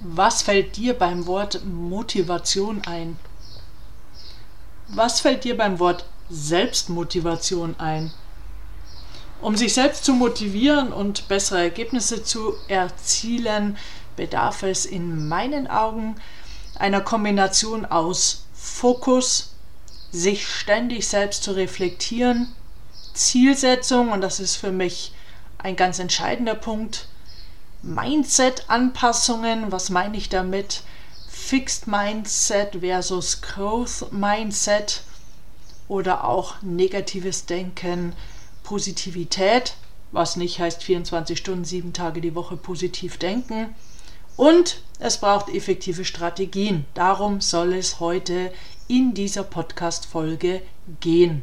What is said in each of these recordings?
Was fällt dir beim Wort Motivation ein? Was fällt dir beim Wort Selbstmotivation ein? Um sich selbst zu motivieren und bessere Ergebnisse zu erzielen, bedarf es in meinen Augen einer Kombination aus Fokus, sich ständig selbst zu reflektieren, Zielsetzung, und das ist für mich ein ganz entscheidender Punkt, Mindset-Anpassungen, was meine ich damit? Fixed Mindset versus Growth Mindset oder auch negatives Denken, Positivität, was nicht heißt 24 Stunden, sieben Tage die Woche positiv denken. Und es braucht effektive Strategien. Darum soll es heute in dieser Podcast-Folge gehen.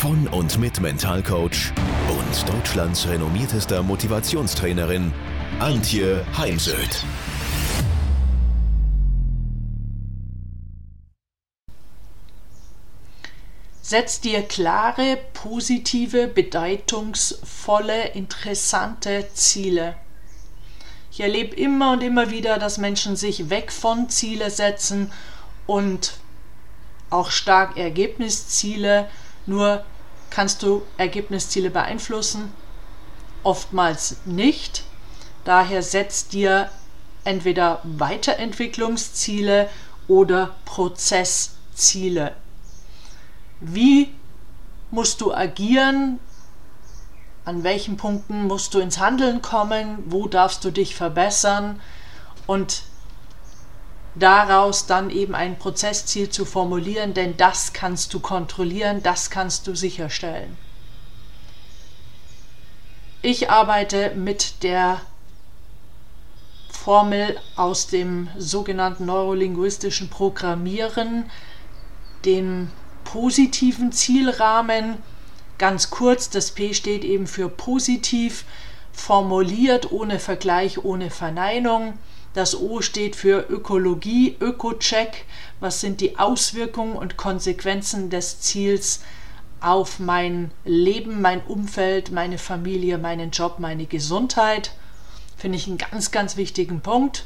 von und mit Mentalcoach und Deutschlands renommiertester Motivationstrainerin Antje Heimsöth. Setz dir klare, positive, bedeutungsvolle, interessante Ziele. Ich erlebe immer und immer wieder, dass Menschen sich weg von Ziele setzen und auch stark Ergebnisziele. Nur kannst du Ergebnisziele beeinflussen? Oftmals nicht. Daher setzt dir entweder Weiterentwicklungsziele oder Prozessziele. Wie musst du agieren? An welchen Punkten musst du ins Handeln kommen? Wo darfst du dich verbessern? Und daraus dann eben ein Prozessziel zu formulieren, denn das kannst du kontrollieren, das kannst du sicherstellen. Ich arbeite mit der Formel aus dem sogenannten neurolinguistischen Programmieren, dem positiven Zielrahmen. Ganz kurz, das P steht eben für positiv, formuliert, ohne Vergleich, ohne Verneinung. Das O steht für Ökologie, Öko-Check. Was sind die Auswirkungen und Konsequenzen des Ziels auf mein Leben, mein Umfeld, meine Familie, meinen Job, meine Gesundheit? Finde ich einen ganz, ganz wichtigen Punkt.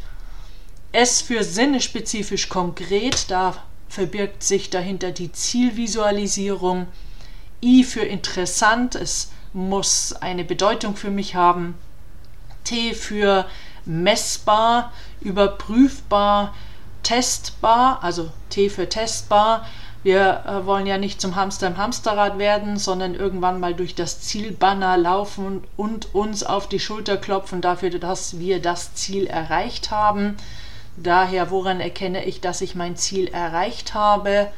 S für sinnespezifisch konkret, da verbirgt sich dahinter die Zielvisualisierung. I für interessant, es muss eine Bedeutung für mich haben. T für messbar, überprüfbar, testbar, also T für testbar. Wir äh, wollen ja nicht zum Hamster im Hamsterrad werden, sondern irgendwann mal durch das Zielbanner laufen und uns auf die Schulter klopfen dafür, dass wir das Ziel erreicht haben. Daher, woran erkenne ich, dass ich mein Ziel erreicht habe?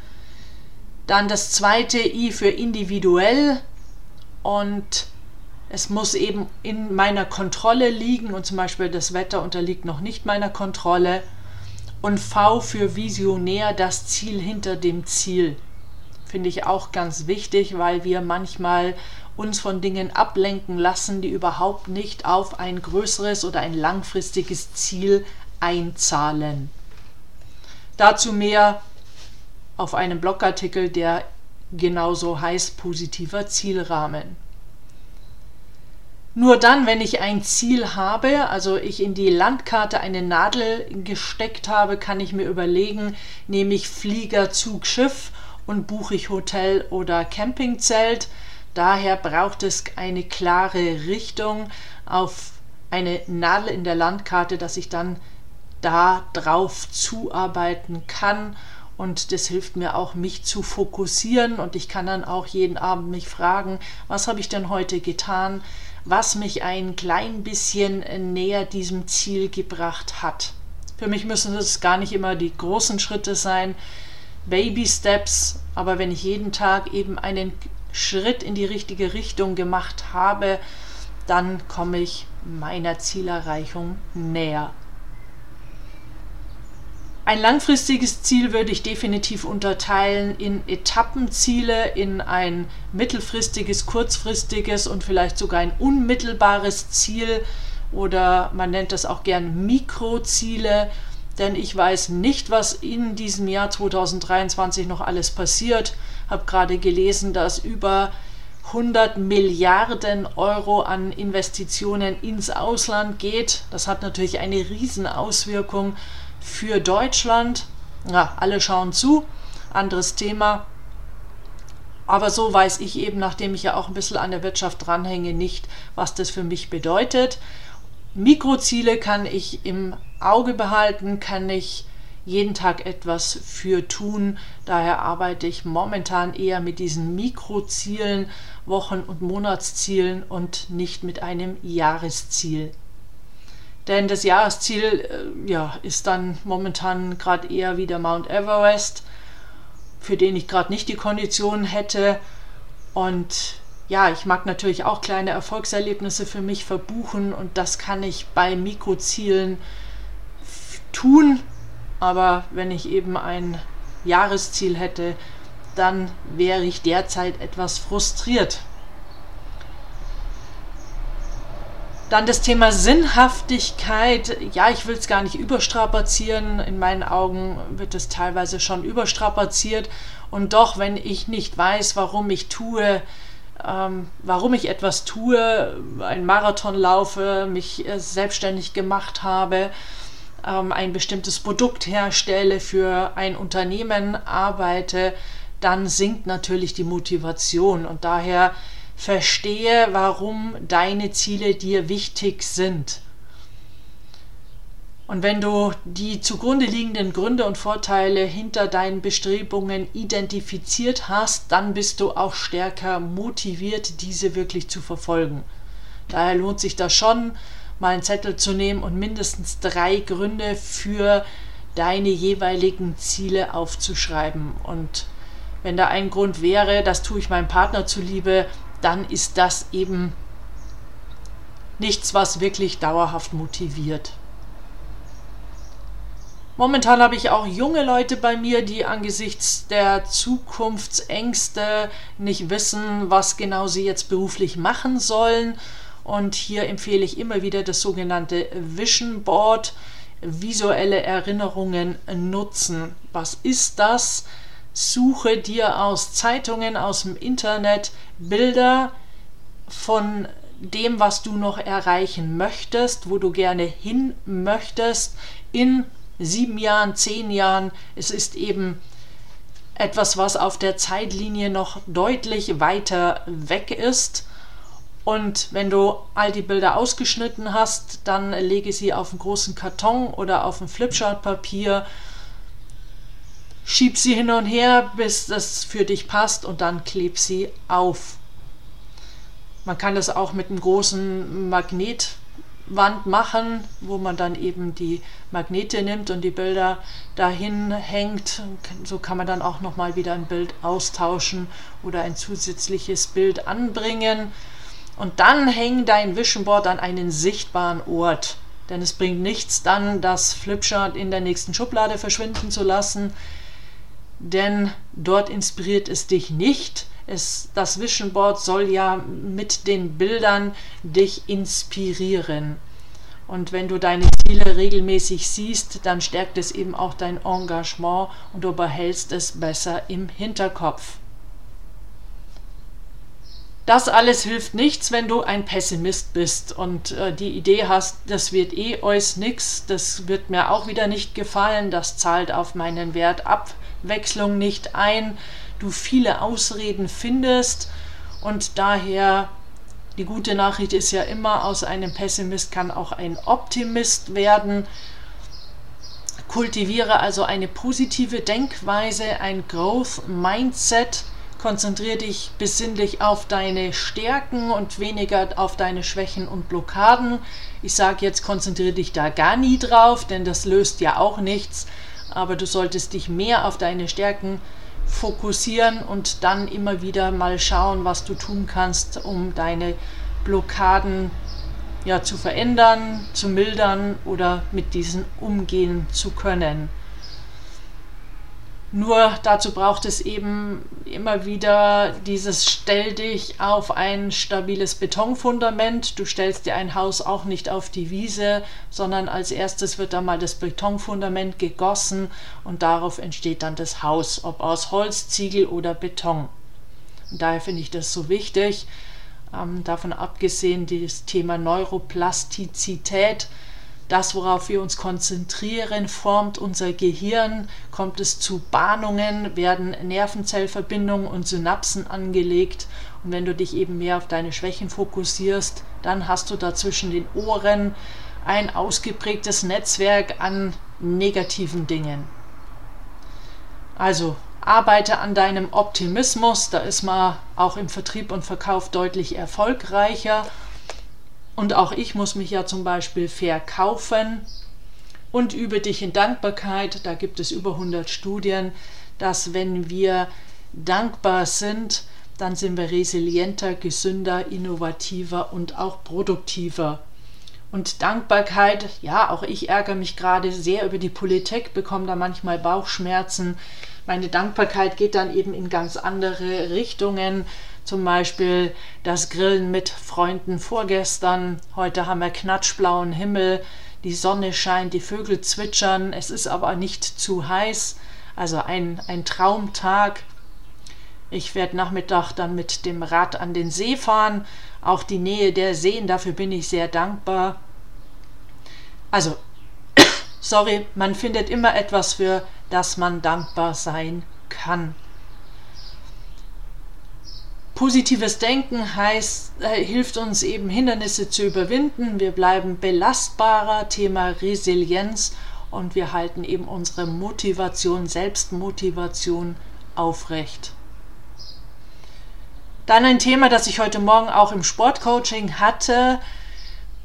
Dann das zweite I für individuell und es muss eben in meiner Kontrolle liegen und zum Beispiel das Wetter unterliegt noch nicht meiner Kontrolle. Und V für visionär, das Ziel hinter dem Ziel. Finde ich auch ganz wichtig, weil wir manchmal uns von Dingen ablenken lassen, die überhaupt nicht auf ein größeres oder ein langfristiges Ziel einzahlen. Dazu mehr auf einem Blogartikel, der genauso heißt positiver Zielrahmen. Nur dann, wenn ich ein Ziel habe, also ich in die Landkarte eine Nadel gesteckt habe, kann ich mir überlegen, nehme ich Flieger, Zug, Schiff und buche ich Hotel oder Campingzelt. Daher braucht es eine klare Richtung auf eine Nadel in der Landkarte, dass ich dann da drauf zuarbeiten kann und das hilft mir auch, mich zu fokussieren und ich kann dann auch jeden Abend mich fragen, was habe ich denn heute getan? was mich ein klein bisschen näher diesem Ziel gebracht hat. Für mich müssen es gar nicht immer die großen Schritte sein, Baby Steps, aber wenn ich jeden Tag eben einen Schritt in die richtige Richtung gemacht habe, dann komme ich meiner Zielerreichung näher. Ein langfristiges Ziel würde ich definitiv unterteilen in Etappenziele, in ein mittelfristiges, kurzfristiges und vielleicht sogar ein unmittelbares Ziel oder man nennt das auch gern Mikroziele, denn ich weiß nicht, was in diesem Jahr 2023 noch alles passiert. Habe gerade gelesen, dass über 100 Milliarden Euro an Investitionen ins Ausland geht. Das hat natürlich eine Riesenauswirkung für Deutschland. Ja, alle schauen zu, anderes Thema. Aber so weiß ich eben, nachdem ich ja auch ein bisschen an der Wirtschaft dranhänge, nicht, was das für mich bedeutet. Mikroziele kann ich im Auge behalten, kann ich jeden Tag etwas für tun. Daher arbeite ich momentan eher mit diesen Mikrozielen, Wochen- und Monatszielen und nicht mit einem Jahresziel. Denn das Jahresziel äh, ja, ist dann momentan gerade eher wieder Mount Everest, für den ich gerade nicht die Konditionen hätte. Und ja, ich mag natürlich auch kleine Erfolgserlebnisse für mich verbuchen und das kann ich bei Mikrozielen tun. Aber wenn ich eben ein Jahresziel hätte, dann wäre ich derzeit etwas frustriert. Dann das Thema Sinnhaftigkeit. Ja, ich will es gar nicht überstrapazieren. In meinen Augen wird es teilweise schon überstrapaziert. Und doch, wenn ich nicht weiß, warum ich tue, ähm, warum ich etwas tue, einen Marathon laufe, mich äh, selbstständig gemacht habe, ähm, ein bestimmtes Produkt herstelle, für ein Unternehmen arbeite, dann sinkt natürlich die Motivation. Und daher verstehe, warum deine Ziele dir wichtig sind. Und wenn du die zugrunde liegenden Gründe und Vorteile hinter deinen Bestrebungen identifiziert hast, dann bist du auch stärker motiviert, diese wirklich zu verfolgen. Daher lohnt sich das schon, mal einen Zettel zu nehmen und mindestens drei Gründe für deine jeweiligen Ziele aufzuschreiben. Und wenn da ein Grund wäre, das tue ich meinem Partner zuliebe, dann ist das eben nichts, was wirklich dauerhaft motiviert. Momentan habe ich auch junge Leute bei mir, die angesichts der Zukunftsängste nicht wissen, was genau sie jetzt beruflich machen sollen. Und hier empfehle ich immer wieder das sogenannte Vision Board, visuelle Erinnerungen nutzen. Was ist das? Suche dir aus Zeitungen, aus dem Internet Bilder von dem, was du noch erreichen möchtest, wo du gerne hin möchtest, in sieben Jahren, zehn Jahren. Es ist eben etwas, was auf der Zeitlinie noch deutlich weiter weg ist. Und wenn du all die Bilder ausgeschnitten hast, dann lege sie auf einen großen Karton oder auf ein Flipchart-Papier Schieb sie hin und her, bis das für dich passt und dann kleb sie auf. Man kann das auch mit einem großen Magnetwand machen, wo man dann eben die Magnete nimmt und die Bilder dahin hängt. So kann man dann auch nochmal wieder ein Bild austauschen oder ein zusätzliches Bild anbringen. Und dann häng dein Vision Board an einen sichtbaren Ort. Denn es bringt nichts dann, das Flipchart in der nächsten Schublade verschwinden zu lassen denn dort inspiriert es dich nicht. Es, das Vision Board soll ja mit den Bildern dich inspirieren. Und wenn du deine Ziele regelmäßig siehst, dann stärkt es eben auch dein Engagement und du behältst es besser im Hinterkopf. Das alles hilft nichts, wenn du ein Pessimist bist und äh, die Idee hast, das wird eh euch nix, das wird mir auch wieder nicht gefallen, das zahlt auf meinen Wert ab Abwechslung nicht ein, du viele Ausreden findest und daher die gute Nachricht ist ja immer, aus einem Pessimist kann auch ein Optimist werden. Kultiviere also eine positive Denkweise, ein Growth Mindset. Konzentriere dich besinnlich auf deine Stärken und weniger auf deine Schwächen und Blockaden. Ich sage jetzt, konzentriere dich da gar nie drauf, denn das löst ja auch nichts aber du solltest dich mehr auf deine Stärken fokussieren und dann immer wieder mal schauen, was du tun kannst, um deine Blockaden ja, zu verändern, zu mildern oder mit diesen umgehen zu können. Nur dazu braucht es eben immer wieder dieses Stell dich auf ein stabiles Betonfundament. Du stellst dir ein Haus auch nicht auf die Wiese, sondern als erstes wird da mal das Betonfundament gegossen und darauf entsteht dann das Haus, ob aus Holz, Ziegel oder Beton. Und daher finde ich das so wichtig. Ähm, davon abgesehen, das Thema Neuroplastizität das, worauf wir uns konzentrieren, formt unser Gehirn, kommt es zu Bahnungen, werden Nervenzellverbindungen und Synapsen angelegt. Und wenn du dich eben mehr auf deine Schwächen fokussierst, dann hast du da zwischen den Ohren ein ausgeprägtes Netzwerk an negativen Dingen. Also arbeite an deinem Optimismus, da ist man auch im Vertrieb und Verkauf deutlich erfolgreicher und auch ich muss mich ja zum Beispiel verkaufen. Und übe dich in Dankbarkeit. Da gibt es über 100 Studien, dass wenn wir dankbar sind, dann sind wir resilienter, gesünder, innovativer und auch produktiver. Und Dankbarkeit, ja, auch ich ärgere mich gerade sehr über die Politik, bekomme da manchmal Bauchschmerzen. Meine Dankbarkeit geht dann eben in ganz andere Richtungen. Zum Beispiel das Grillen mit Freunden vorgestern. Heute haben wir knatschblauen Himmel. Die Sonne scheint, die Vögel zwitschern. Es ist aber nicht zu heiß. Also ein, ein Traumtag. Ich werde Nachmittag dann mit dem Rad an den See fahren. Auch die Nähe der Seen, dafür bin ich sehr dankbar. Also, sorry, man findet immer etwas, für das man dankbar sein kann. Positives Denken heißt, äh, hilft uns eben Hindernisse zu überwinden. Wir bleiben belastbarer, Thema Resilienz und wir halten eben unsere Motivation, Selbstmotivation aufrecht. Dann ein Thema, das ich heute Morgen auch im Sportcoaching hatte.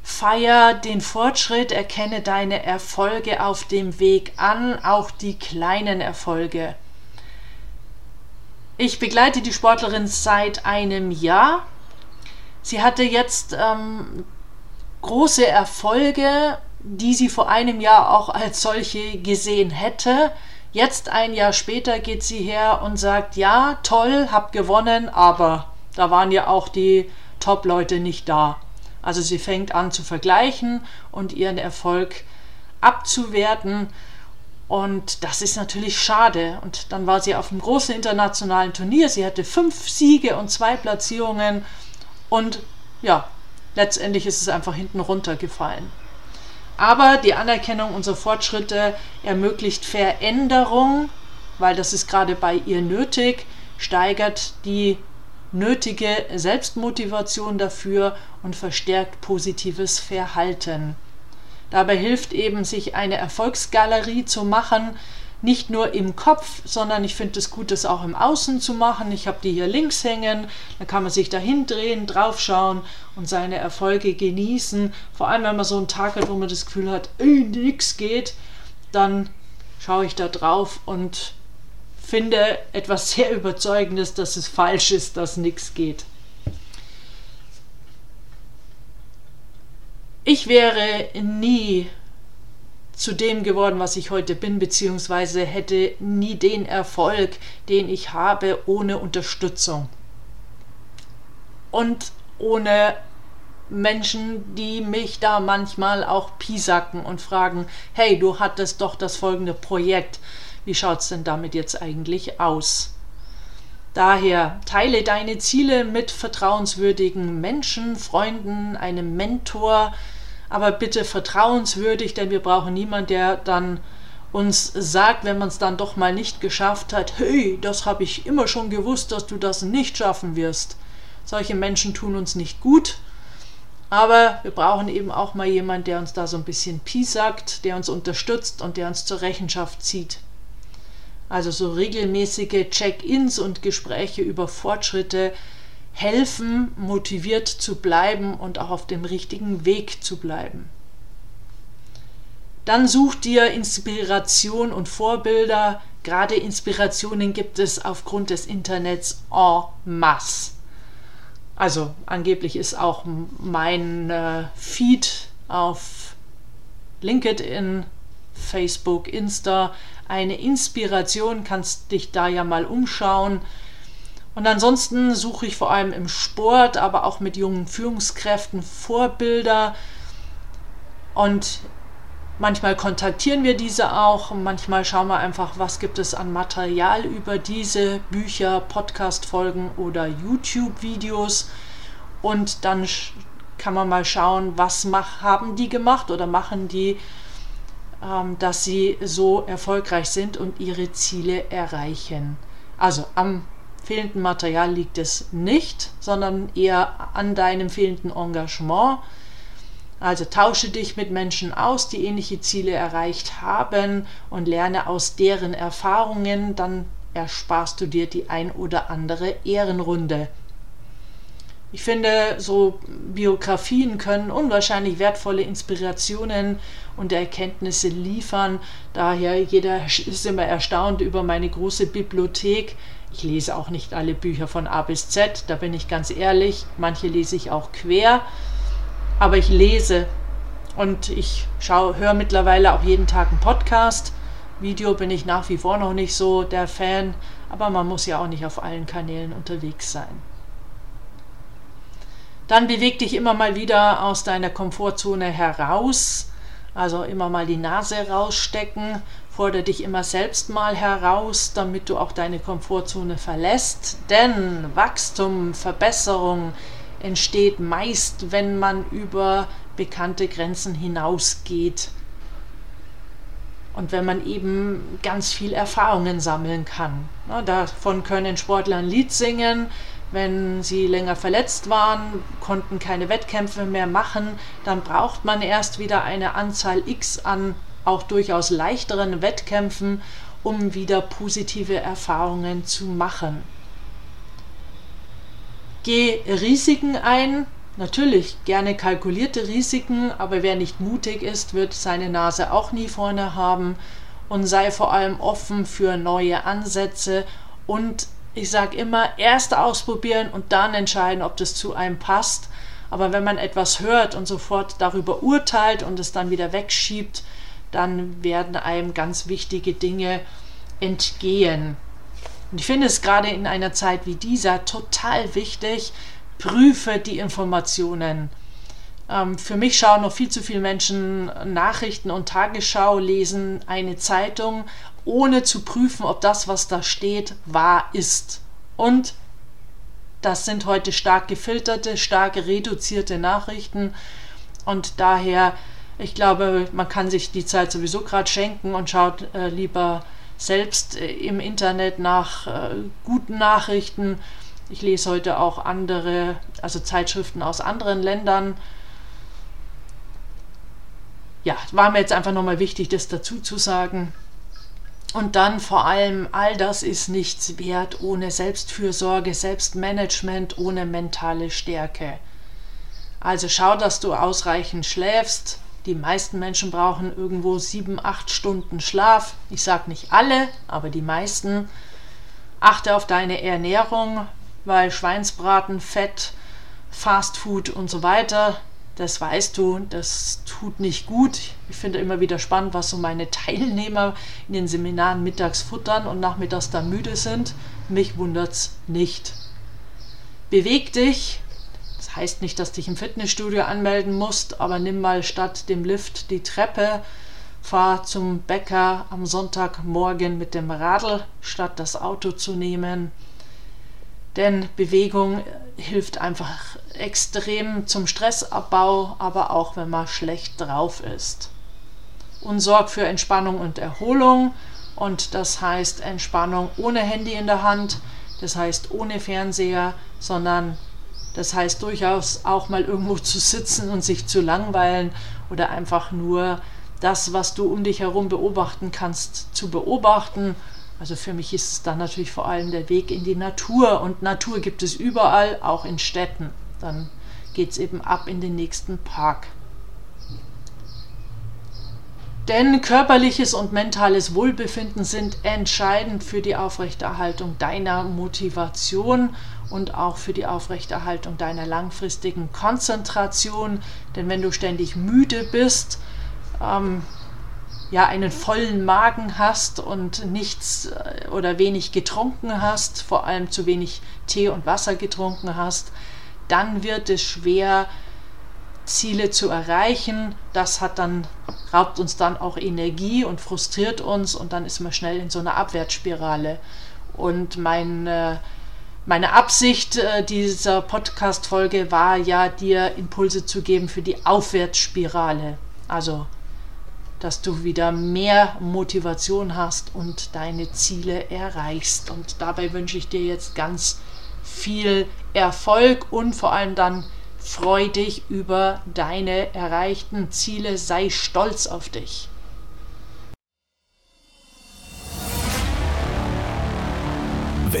Feier den Fortschritt, erkenne deine Erfolge auf dem Weg an, auch die kleinen Erfolge. Ich begleite die Sportlerin seit einem Jahr. Sie hatte jetzt ähm, große Erfolge, die sie vor einem Jahr auch als solche gesehen hätte. Jetzt ein Jahr später geht sie her und sagt, ja, toll, hab gewonnen, aber da waren ja auch die Top-Leute nicht da. Also sie fängt an zu vergleichen und ihren Erfolg abzuwerten und das ist natürlich schade. Und dann war sie auf einem großen internationalen Turnier. Sie hatte fünf Siege und zwei Platzierungen. Und ja, letztendlich ist es einfach hinten runtergefallen. Aber die Anerkennung unserer Fortschritte ermöglicht Veränderung, weil das ist gerade bei ihr nötig, steigert die nötige Selbstmotivation dafür und verstärkt positives Verhalten. Dabei hilft eben, sich eine Erfolgsgalerie zu machen, nicht nur im Kopf, sondern ich finde es gut, das auch im Außen zu machen. Ich habe die hier links hängen, dann kann man sich da hindrehen, draufschauen und seine Erfolge genießen. Vor allem, wenn man so einen Tag hat, wo man das Gefühl hat, nichts geht, dann schaue ich da drauf und finde etwas sehr Überzeugendes, dass es falsch ist, dass nichts geht. Ich wäre nie zu dem geworden, was ich heute bin, beziehungsweise hätte nie den Erfolg, den ich habe, ohne Unterstützung. Und ohne Menschen, die mich da manchmal auch piesacken und fragen, hey, du hattest doch das folgende Projekt, wie schaut es denn damit jetzt eigentlich aus? Daher teile deine Ziele mit vertrauenswürdigen Menschen, Freunden, einem Mentor, aber bitte vertrauenswürdig, denn wir brauchen niemanden, der dann uns sagt, wenn man es dann doch mal nicht geschafft hat, hey, das habe ich immer schon gewusst, dass du das nicht schaffen wirst. Solche Menschen tun uns nicht gut, aber wir brauchen eben auch mal jemanden, der uns da so ein bisschen piesackt, der uns unterstützt und der uns zur Rechenschaft zieht. Also so regelmäßige Check-ins und Gespräche über Fortschritte helfen, motiviert zu bleiben und auch auf dem richtigen Weg zu bleiben. Dann such dir Inspiration und Vorbilder, gerade Inspirationen gibt es aufgrund des Internets en masse. Also angeblich ist auch mein äh, Feed auf LinkedIn, Facebook, Insta eine Inspiration, kannst dich da ja mal umschauen. Und ansonsten suche ich vor allem im Sport, aber auch mit jungen Führungskräften Vorbilder. Und manchmal kontaktieren wir diese auch. Und manchmal schauen wir einfach, was gibt es an Material über diese Bücher, Podcast-Folgen oder YouTube-Videos. Und dann kann man mal schauen, was haben die gemacht oder machen die, ähm, dass sie so erfolgreich sind und ihre Ziele erreichen. Also am fehlenden Material liegt es nicht, sondern eher an deinem fehlenden Engagement. Also tausche dich mit Menschen aus, die ähnliche Ziele erreicht haben und lerne aus deren Erfahrungen, dann ersparst du dir die ein oder andere Ehrenrunde. Ich finde, so Biografien können unwahrscheinlich wertvolle Inspirationen und Erkenntnisse liefern. Daher jeder ist immer erstaunt über meine große Bibliothek. Ich lese auch nicht alle Bücher von A bis Z, da bin ich ganz ehrlich. Manche lese ich auch quer, aber ich lese und ich höre mittlerweile auch jeden Tag einen Podcast. Video bin ich nach wie vor noch nicht so der Fan, aber man muss ja auch nicht auf allen Kanälen unterwegs sein. Dann beweg dich immer mal wieder aus deiner Komfortzone heraus, also immer mal die Nase rausstecken Fordere dich immer selbst mal heraus, damit du auch deine Komfortzone verlässt. Denn Wachstum, Verbesserung entsteht meist, wenn man über bekannte Grenzen hinausgeht. Und wenn man eben ganz viel Erfahrungen sammeln kann. davon können Sportler ein Lied singen. Wenn sie länger verletzt waren, konnten keine Wettkämpfe mehr machen, dann braucht man erst wieder eine Anzahl X an auch durchaus leichteren Wettkämpfen, um wieder positive Erfahrungen zu machen. Geh Risiken ein, natürlich gerne kalkulierte Risiken, aber wer nicht mutig ist, wird seine Nase auch nie vorne haben und sei vor allem offen für neue Ansätze und ich sage immer, erst ausprobieren und dann entscheiden, ob das zu einem passt. Aber wenn man etwas hört und sofort darüber urteilt und es dann wieder wegschiebt, dann werden einem ganz wichtige Dinge entgehen. Und ich finde es gerade in einer Zeit wie dieser total wichtig, prüfe die Informationen. Ähm, für mich schauen noch viel zu viele Menschen Nachrichten und Tagesschau, lesen eine Zeitung, ohne zu prüfen, ob das, was da steht, wahr ist. Und das sind heute stark gefilterte, stark reduzierte Nachrichten. Und daher ich glaube, man kann sich die Zeit sowieso gerade schenken und schaut äh, lieber selbst äh, im Internet nach äh, guten Nachrichten. Ich lese heute auch andere, also Zeitschriften aus anderen Ländern. Ja, war mir jetzt einfach nochmal wichtig, das dazu zu sagen. Und dann vor allem, all das ist nichts wert ohne Selbstfürsorge, Selbstmanagement, ohne mentale Stärke. Also schau, dass du ausreichend schläfst, die meisten Menschen brauchen irgendwo sieben, acht Stunden Schlaf. Ich sage nicht alle, aber die meisten. Achte auf deine Ernährung, weil Schweinsbraten, Fett, Fastfood und so weiter, das weißt du, das tut nicht gut. Ich finde immer wieder spannend, was so meine Teilnehmer in den Seminaren mittags futtern und nachmittags da müde sind. Mich wundert's nicht. Beweg dich, heißt nicht, dass du dich im Fitnessstudio anmelden musst, aber nimm mal statt dem Lift die Treppe, fahr zum Bäcker am Sonntagmorgen mit dem Radl, statt das Auto zu nehmen. Denn Bewegung hilft einfach extrem zum Stressabbau, aber auch wenn man schlecht drauf ist. Und sorgt für Entspannung und Erholung. Und das heißt Entspannung ohne Handy in der Hand, das heißt ohne Fernseher, sondern das heißt durchaus auch mal irgendwo zu sitzen und sich zu langweilen oder einfach nur das, was du um dich herum beobachten kannst, zu beobachten. Also für mich ist es dann natürlich vor allem der Weg in die Natur und Natur gibt es überall, auch in Städten. Dann geht es eben ab in den nächsten Park. Denn körperliches und mentales Wohlbefinden sind entscheidend für die Aufrechterhaltung deiner Motivation und auch für die Aufrechterhaltung deiner langfristigen Konzentration. Denn wenn du ständig müde bist, ähm, ja einen vollen Magen hast und nichts äh, oder wenig getrunken hast, vor allem zu wenig Tee und Wasser getrunken hast, dann wird es schwer, Ziele zu erreichen. Das hat dann, raubt uns dann auch Energie und frustriert uns und dann ist man schnell in so einer Abwärtsspirale. Und mein, äh, meine Absicht äh, dieser Podcast-Folge war ja, dir Impulse zu geben für die Aufwärtsspirale. Also, dass du wieder mehr Motivation hast und deine Ziele erreichst. Und dabei wünsche ich dir jetzt ganz viel Erfolg und vor allem dann Freu dich über deine erreichten Ziele, sei stolz auf dich.